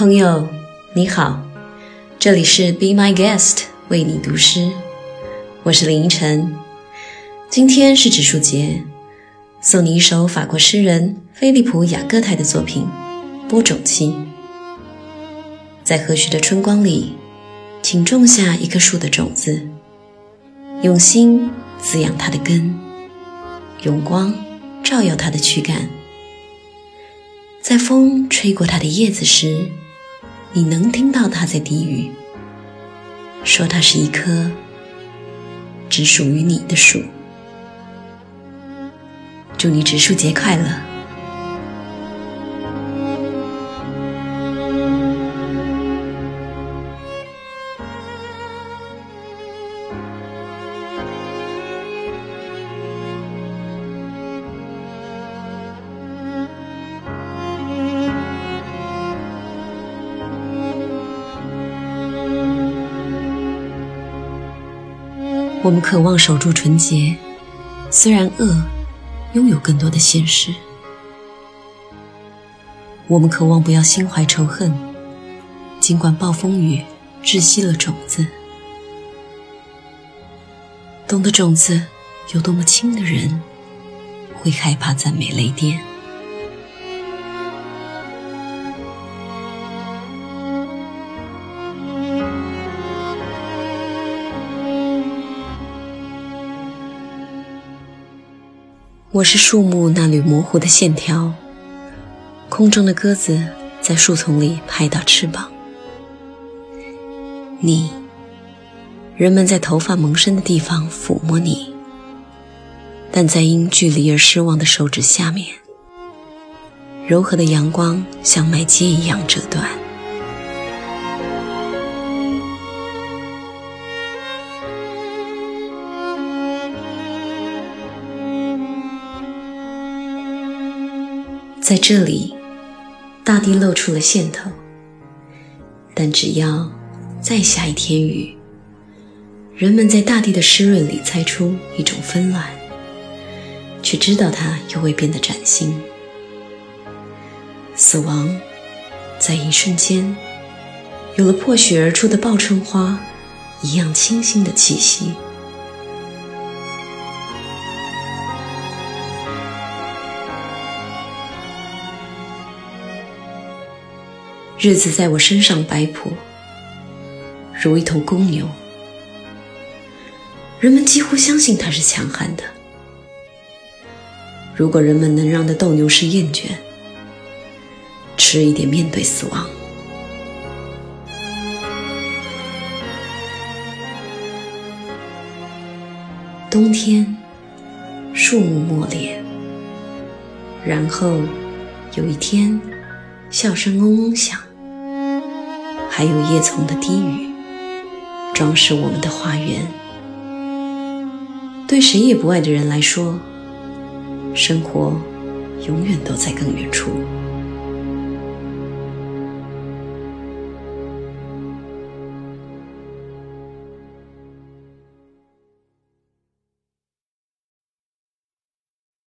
朋友，你好，这里是 Be My Guest 为你读诗，我是林依晨。今天是植树节，送你一首法国诗人菲利普·雅各泰的作品《播种期》。在和煦的春光里，请种下一棵树的种子，用心滋养它的根，用光照耀它的躯干。在风吹过它的叶子时，你能听到它在低语，说它是一棵只属于你的树。祝你植树节快乐！我们渴望守住纯洁，虽然恶拥有更多的现实；我们渴望不要心怀仇恨，尽管暴风雨窒息了种子。懂得种子有多么轻的人，会害怕赞美雷电。我是树木那缕模糊的线条，空中的鸽子在树丛里拍打翅膀。你，人们在头发萌生的地方抚摸你，但在因距离而失望的手指下面，柔和的阳光像麦秸一样折断。在这里，大地露出了线头。但只要再下一天雨，人们在大地的湿润里猜出一种纷乱，却知道它又会变得崭新。死亡在一瞬间，有了破雪而出的报春花一样清新的气息。日子在我身上摆谱，如一头公牛。人们几乎相信它是强悍的。如果人们能让那斗牛士厌倦，迟一点面对死亡。冬天，树木没裂，然后有一天，笑声嗡嗡响。还有叶丛的低语，装饰我们的花园。对谁也不爱的人来说，生活永远都在更远处。